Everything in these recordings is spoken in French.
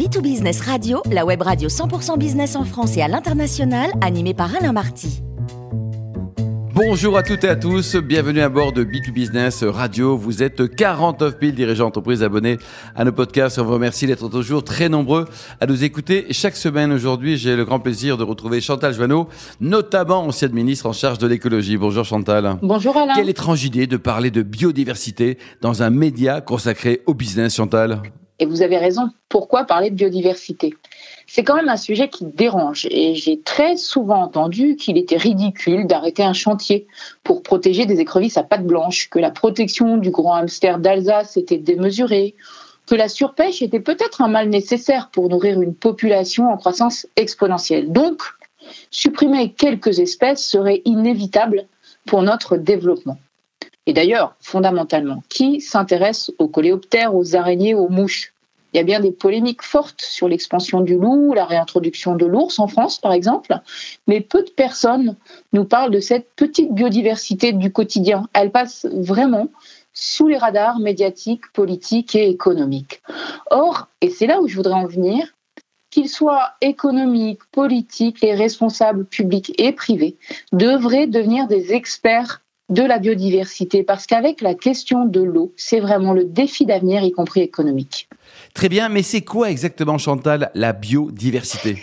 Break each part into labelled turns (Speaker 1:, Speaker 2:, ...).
Speaker 1: B2Business Radio, la web radio 100% business en France et à l'international, animée par Alain Marty.
Speaker 2: Bonjour à toutes et à tous, bienvenue à bord de B2Business Radio. Vous êtes 49 000 dirigeants d'entreprise abonnés à nos podcasts. On vous remercie d'être toujours très nombreux à nous écouter chaque semaine. Aujourd'hui, j'ai le grand plaisir de retrouver Chantal Joanneau, notamment ancienne ministre en charge de l'écologie. Bonjour Chantal.
Speaker 3: Bonjour Alain.
Speaker 2: Quelle étrange idée de parler de biodiversité dans un média consacré au business, Chantal?
Speaker 3: Et vous avez raison. Pourquoi parler de biodiversité? C'est quand même un sujet qui dérange et j'ai très souvent entendu qu'il était ridicule d'arrêter un chantier pour protéger des écrevisses à pattes blanches, que la protection du grand hamster d'Alsace était démesurée, que la surpêche était peut-être un mal nécessaire pour nourrir une population en croissance exponentielle. Donc, supprimer quelques espèces serait inévitable pour notre développement. Et d'ailleurs, fondamentalement, qui s'intéresse aux coléoptères, aux araignées, aux mouches? Il y a bien des polémiques fortes sur l'expansion du loup, la réintroduction de l'ours en France, par exemple, mais peu de personnes nous parlent de cette petite biodiversité du quotidien. Elle passe vraiment sous les radars médiatiques, politiques et économiques. Or, et c'est là où je voudrais en venir, qu'ils soient économiques, politiques, les responsables publics et privés devraient devenir des experts de la biodiversité, parce qu'avec la question de l'eau, c'est vraiment le défi d'avenir, y compris économique.
Speaker 2: Très bien, mais c'est quoi exactement, Chantal, la biodiversité?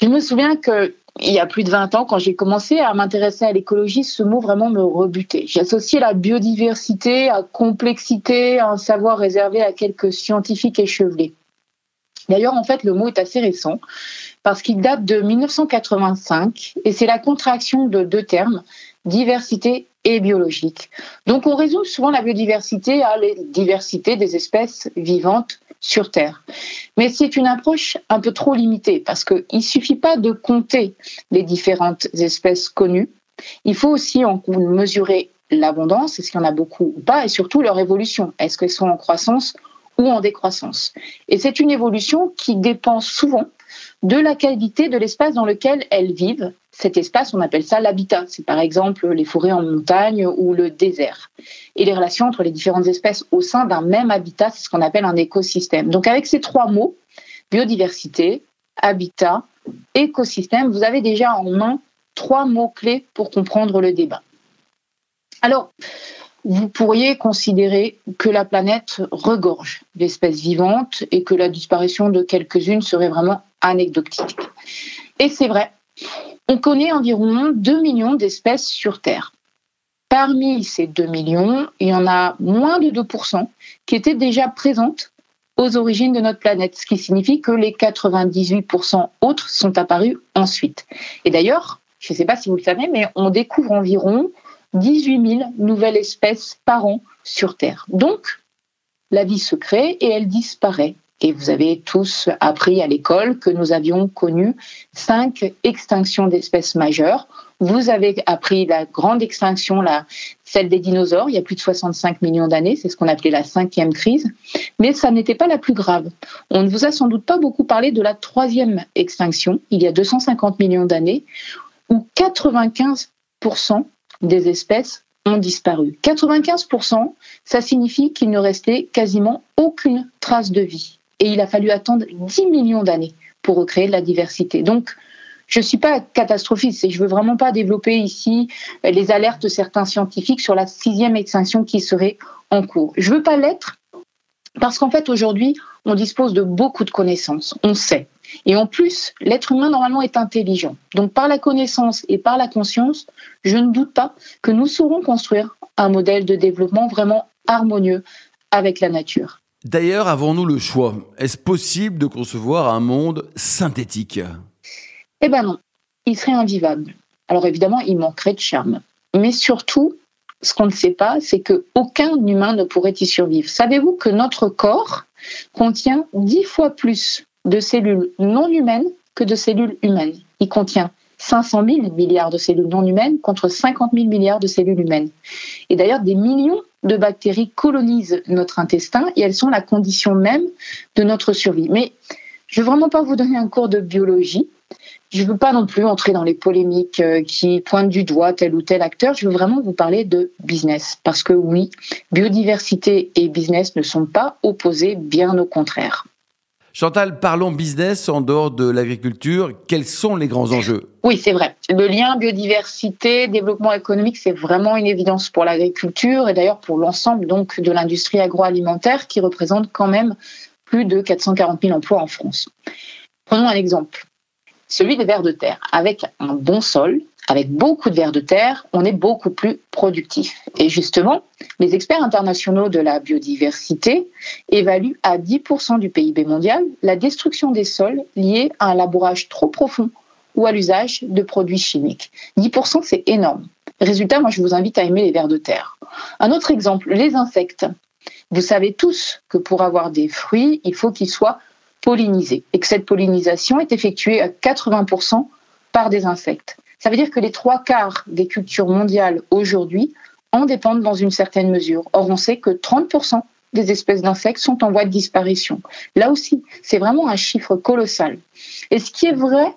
Speaker 3: Je me souviens que il y a plus de 20 ans, quand j'ai commencé à m'intéresser à l'écologie, ce mot vraiment me rebutait. J'associais la biodiversité à complexité, à un savoir réservé à quelques scientifiques échevelés. D'ailleurs, en fait, le mot est assez récent parce qu'il date de 1985 et c'est la contraction de deux termes, diversité et biologique. Donc on résume souvent la biodiversité à la diversité des espèces vivantes sur Terre. Mais c'est une approche un peu trop limitée parce qu'il ne suffit pas de compter les différentes espèces connues, il faut aussi en mesurer l'abondance, est-ce qu'il y en a beaucoup ou pas, et surtout leur évolution. Est-ce qu'elles sont en croissance ou en décroissance? Et c'est une évolution qui dépend souvent de la qualité de l'espace dans lequel elles vivent. Cet espace, on appelle ça l'habitat. C'est par exemple les forêts en montagne ou le désert. Et les relations entre les différentes espèces au sein d'un même habitat, c'est ce qu'on appelle un écosystème. Donc avec ces trois mots, biodiversité, habitat, écosystème, vous avez déjà en main trois mots-clés pour comprendre le débat. Alors, vous pourriez considérer que la planète regorge d'espèces vivantes et que la disparition de quelques-unes serait vraiment anecdotique. Et c'est vrai, on connaît environ 2 millions d'espèces sur Terre. Parmi ces 2 millions, il y en a moins de 2% qui étaient déjà présentes aux origines de notre planète, ce qui signifie que les 98% autres sont apparus ensuite. Et d'ailleurs, je ne sais pas si vous le savez, mais on découvre environ 18 000 nouvelles espèces par an sur Terre. Donc, la vie se crée et elle disparaît. Et vous avez tous appris à l'école que nous avions connu cinq extinctions d'espèces majeures. Vous avez appris la grande extinction, celle des dinosaures, il y a plus de 65 millions d'années, c'est ce qu'on appelait la cinquième crise. Mais ça n'était pas la plus grave. On ne vous a sans doute pas beaucoup parlé de la troisième extinction, il y a 250 millions d'années, où 95% des espèces ont disparu. 95%, ça signifie qu'il ne restait quasiment aucune trace de vie et il a fallu attendre 10 millions d'années pour recréer de la diversité. Donc, je ne suis pas catastrophiste et je ne veux vraiment pas développer ici les alertes de certains scientifiques sur la sixième extinction qui serait en cours. Je ne veux pas l'être parce qu'en fait, aujourd'hui, on dispose de beaucoup de connaissances, on sait. Et en plus, l'être humain, normalement, est intelligent. Donc, par la connaissance et par la conscience, je ne doute pas que nous saurons construire un modèle de développement vraiment harmonieux avec la nature.
Speaker 2: D'ailleurs, avons-nous le choix? Est-ce possible de concevoir un monde synthétique?
Speaker 3: Eh bien non, il serait invivable. Alors évidemment, il manquerait de charme. Mais surtout, ce qu'on ne sait pas, c'est qu'aucun humain ne pourrait y survivre. Savez-vous que notre corps contient dix fois plus de cellules non humaines que de cellules humaines? Il contient 500 000 milliards de cellules non humaines contre 50 000 milliards de cellules humaines. Et d'ailleurs, des millions de bactéries colonisent notre intestin et elles sont la condition même de notre survie. Mais je ne veux vraiment pas vous donner un cours de biologie. Je ne veux pas non plus entrer dans les polémiques euh, qui pointent du doigt tel ou tel acteur. Je veux vraiment vous parler de business. Parce que oui, biodiversité et business ne sont pas opposés, bien au contraire.
Speaker 2: Chantal, parlons business en dehors de l'agriculture. Quels sont les grands enjeux?
Speaker 3: Oui, c'est vrai. Le lien biodiversité, développement économique, c'est vraiment une évidence pour l'agriculture et d'ailleurs pour l'ensemble donc de l'industrie agroalimentaire qui représente quand même plus de 440 000 emplois en France. Prenons un exemple, celui des vers de terre. Avec un bon sol, avec beaucoup de vers de terre, on est beaucoup plus productif. Et justement, les experts internationaux de la biodiversité évaluent à 10% du PIB mondial la destruction des sols liée à un labourage trop profond ou à l'usage de produits chimiques. 10%, c'est énorme. Résultat, moi, je vous invite à aimer les vers de terre. Un autre exemple, les insectes. Vous savez tous que pour avoir des fruits, il faut qu'ils soient pollinisés et que cette pollinisation est effectuée à 80% par des insectes. Ça veut dire que les trois quarts des cultures mondiales aujourd'hui en dépendent dans une certaine mesure. Or, on sait que 30% des espèces d'insectes sont en voie de disparition. Là aussi, c'est vraiment un chiffre colossal. Et ce qui est vrai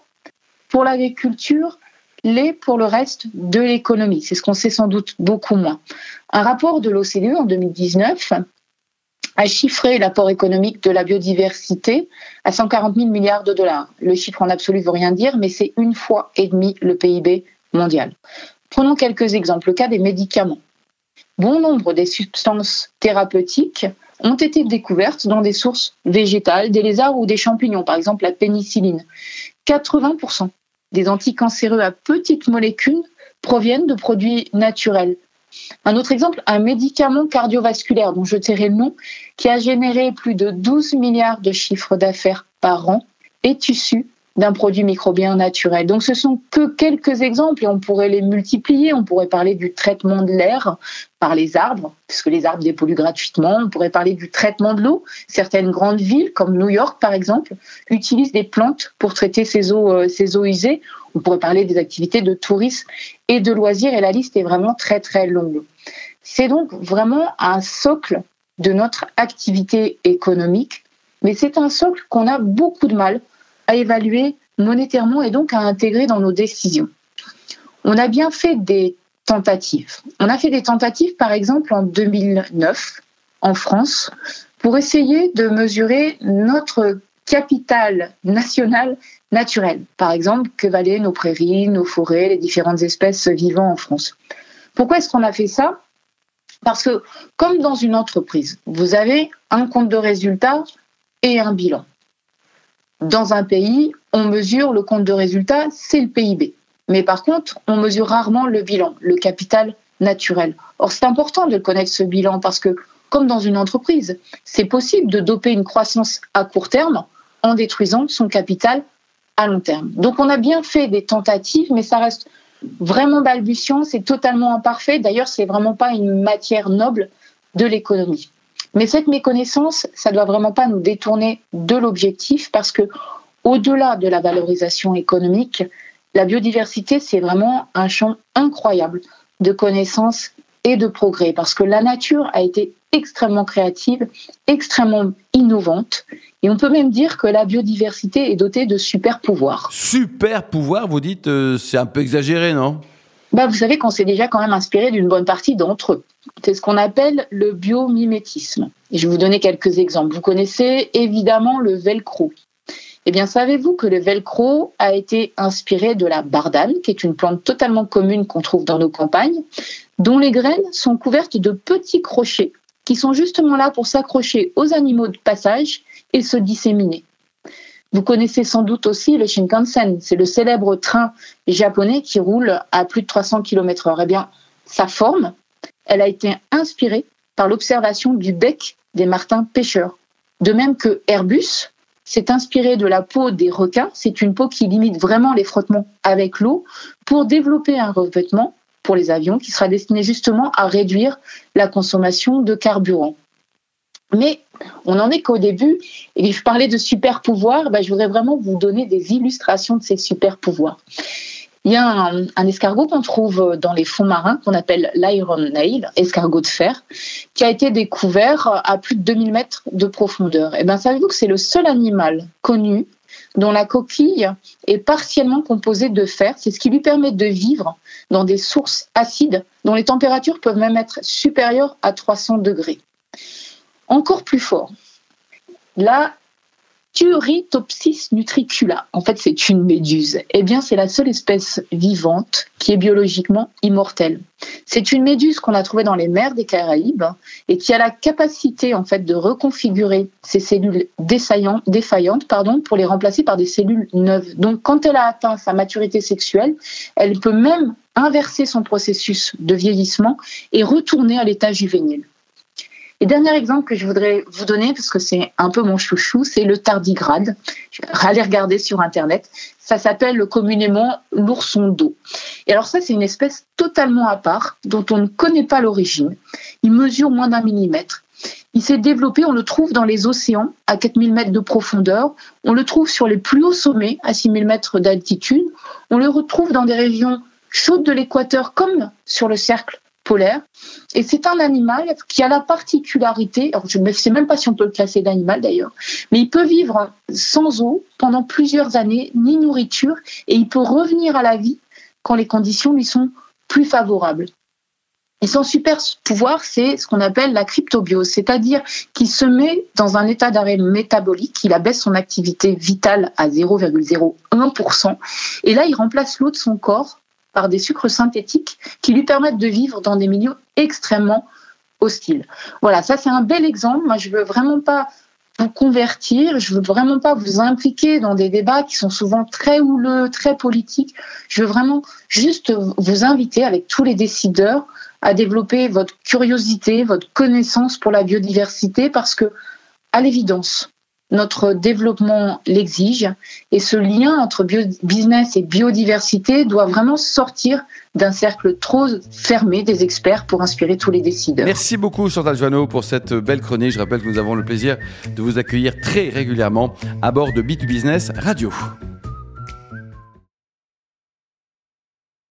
Speaker 3: pour l'agriculture, l'est pour le reste de l'économie. C'est ce qu'on sait sans doute beaucoup moins. Un rapport de l'OCDE en 2019 a chiffré l'apport économique de la biodiversité à 140 000 milliards de dollars. Le chiffre en absolu ne veut rien dire, mais c'est une fois et demi le PIB mondial. Prenons quelques exemples. Le cas des médicaments. Bon nombre des substances thérapeutiques ont été découvertes dans des sources végétales, des lézards ou des champignons, par exemple la pénicilline. 80% des anticancéreux à petites molécules proviennent de produits naturels. Un autre exemple, un médicament cardiovasculaire dont je tairai le nom, qui a généré plus de 12 milliards de chiffres d'affaires par an, est issu d'un produit microbien naturel. Donc ce sont que quelques exemples et on pourrait les multiplier. On pourrait parler du traitement de l'air par les arbres, puisque les arbres dépolluent gratuitement. On pourrait parler du traitement de l'eau. Certaines grandes villes, comme New York par exemple, utilisent des plantes pour traiter ces eaux, euh, ces eaux usées. On pourrait parler des activités de tourisme et de loisirs et la liste est vraiment très très longue. C'est donc vraiment un socle de notre activité économique, mais c'est un socle qu'on a beaucoup de mal à évaluer monétairement et donc à intégrer dans nos décisions. On a bien fait des tentatives. On a fait des tentatives, par exemple, en 2009, en France, pour essayer de mesurer notre capital national naturel. Par exemple, que valaient nos prairies, nos forêts, les différentes espèces vivant en France. Pourquoi est-ce qu'on a fait ça? Parce que, comme dans une entreprise, vous avez un compte de résultat et un bilan. Dans un pays, on mesure le compte de résultat, c'est le PIB. Mais par contre, on mesure rarement le bilan, le capital naturel. Or, c'est important de connaître ce bilan parce que, comme dans une entreprise, c'est possible de doper une croissance à court terme en détruisant son capital à long terme. Donc, on a bien fait des tentatives, mais ça reste vraiment balbutiant, c'est totalement imparfait. D'ailleurs, c'est vraiment pas une matière noble de l'économie. Mais cette méconnaissance, ça doit vraiment pas nous détourner de l'objectif parce que au-delà de la valorisation économique, la biodiversité, c'est vraiment un champ incroyable de connaissances et de progrès parce que la nature a été extrêmement créative, extrêmement innovante et on peut même dire que la biodiversité est dotée de super pouvoirs.
Speaker 2: Super pouvoirs, vous dites, euh, c'est un peu exagéré, non?
Speaker 3: Bah, vous savez qu'on s'est déjà quand même inspiré d'une bonne partie d'entre eux. C'est ce qu'on appelle le biomimétisme. Je vais vous donner quelques exemples. Vous connaissez évidemment le velcro. Eh bien, savez-vous que le velcro a été inspiré de la bardane, qui est une plante totalement commune qu'on trouve dans nos campagnes, dont les graines sont couvertes de petits crochets qui sont justement là pour s'accrocher aux animaux de passage et se disséminer. Vous connaissez sans doute aussi le Shinkansen, c'est le célèbre train japonais qui roule à plus de 300 km/h. Eh bien, sa forme, elle a été inspirée par l'observation du bec des martins pêcheurs. De même que Airbus s'est inspiré de la peau des requins, c'est une peau qui limite vraiment les frottements avec l'eau pour développer un revêtement pour les avions qui sera destiné justement à réduire la consommation de carburant. Mais on n'en est qu'au début. Et je parlais de super pouvoirs, bah, je voudrais vraiment vous donner des illustrations de ces super pouvoirs. Il y a un, escargot qu'on trouve dans les fonds marins qu'on appelle l'iron nail, escargot de fer, qui a été découvert à plus de 2000 mètres de profondeur. Et eh bien, savez-vous que c'est le seul animal connu dont la coquille est partiellement composée de fer? C'est ce qui lui permet de vivre dans des sources acides dont les températures peuvent même être supérieures à 300 degrés encore plus fort. Là, Turritopsis nutricula. En fait, c'est une méduse. Eh bien, c'est la seule espèce vivante qui est biologiquement immortelle. C'est une méduse qu'on a trouvée dans les mers des Caraïbes et qui a la capacité, en fait, de reconfigurer ces cellules défaillantes, pour les remplacer par des cellules neuves. Donc, quand elle a atteint sa maturité sexuelle, elle peut même inverser son processus de vieillissement et retourner à l'état juvénile. Et dernier exemple que je voudrais vous donner, parce que c'est un peu mon chouchou, c'est le tardigrade. Allez regarder sur Internet. Ça s'appelle communément l'ourson d'eau. Et alors ça, c'est une espèce totalement à part, dont on ne connaît pas l'origine. Il mesure moins d'un millimètre. Il s'est développé, on le trouve dans les océans à 4000 mètres de profondeur, on le trouve sur les plus hauts sommets à 6000 mètres d'altitude, on le retrouve dans des régions chaudes de l'équateur comme sur le cercle polaire. Et c'est un animal qui a la particularité, je ne sais même pas si on peut le classer d'animal d'ailleurs, mais il peut vivre sans eau pendant plusieurs années, ni nourriture, et il peut revenir à la vie quand les conditions lui sont plus favorables. Et son super pouvoir, c'est ce qu'on appelle la cryptobiose, c'est-à-dire qu'il se met dans un état d'arrêt métabolique, il abaisse son activité vitale à 0,01%, et là, il remplace l'eau de son corps par des sucres synthétiques qui lui permettent de vivre dans des milieux extrêmement hostiles. Voilà, ça c'est un bel exemple. Moi, je veux vraiment pas vous convertir, je veux vraiment pas vous impliquer dans des débats qui sont souvent très houleux, très politiques. Je veux vraiment juste vous inviter avec tous les décideurs à développer votre curiosité, votre connaissance pour la biodiversité parce que à l'évidence, notre développement l'exige et ce lien entre business et biodiversité doit vraiment sortir d'un cercle trop fermé des experts pour inspirer tous les décideurs.
Speaker 2: Merci beaucoup Chantal Joanneau pour cette belle chronique. Je rappelle que nous avons le plaisir de vous accueillir très régulièrement à bord de B2Business Radio.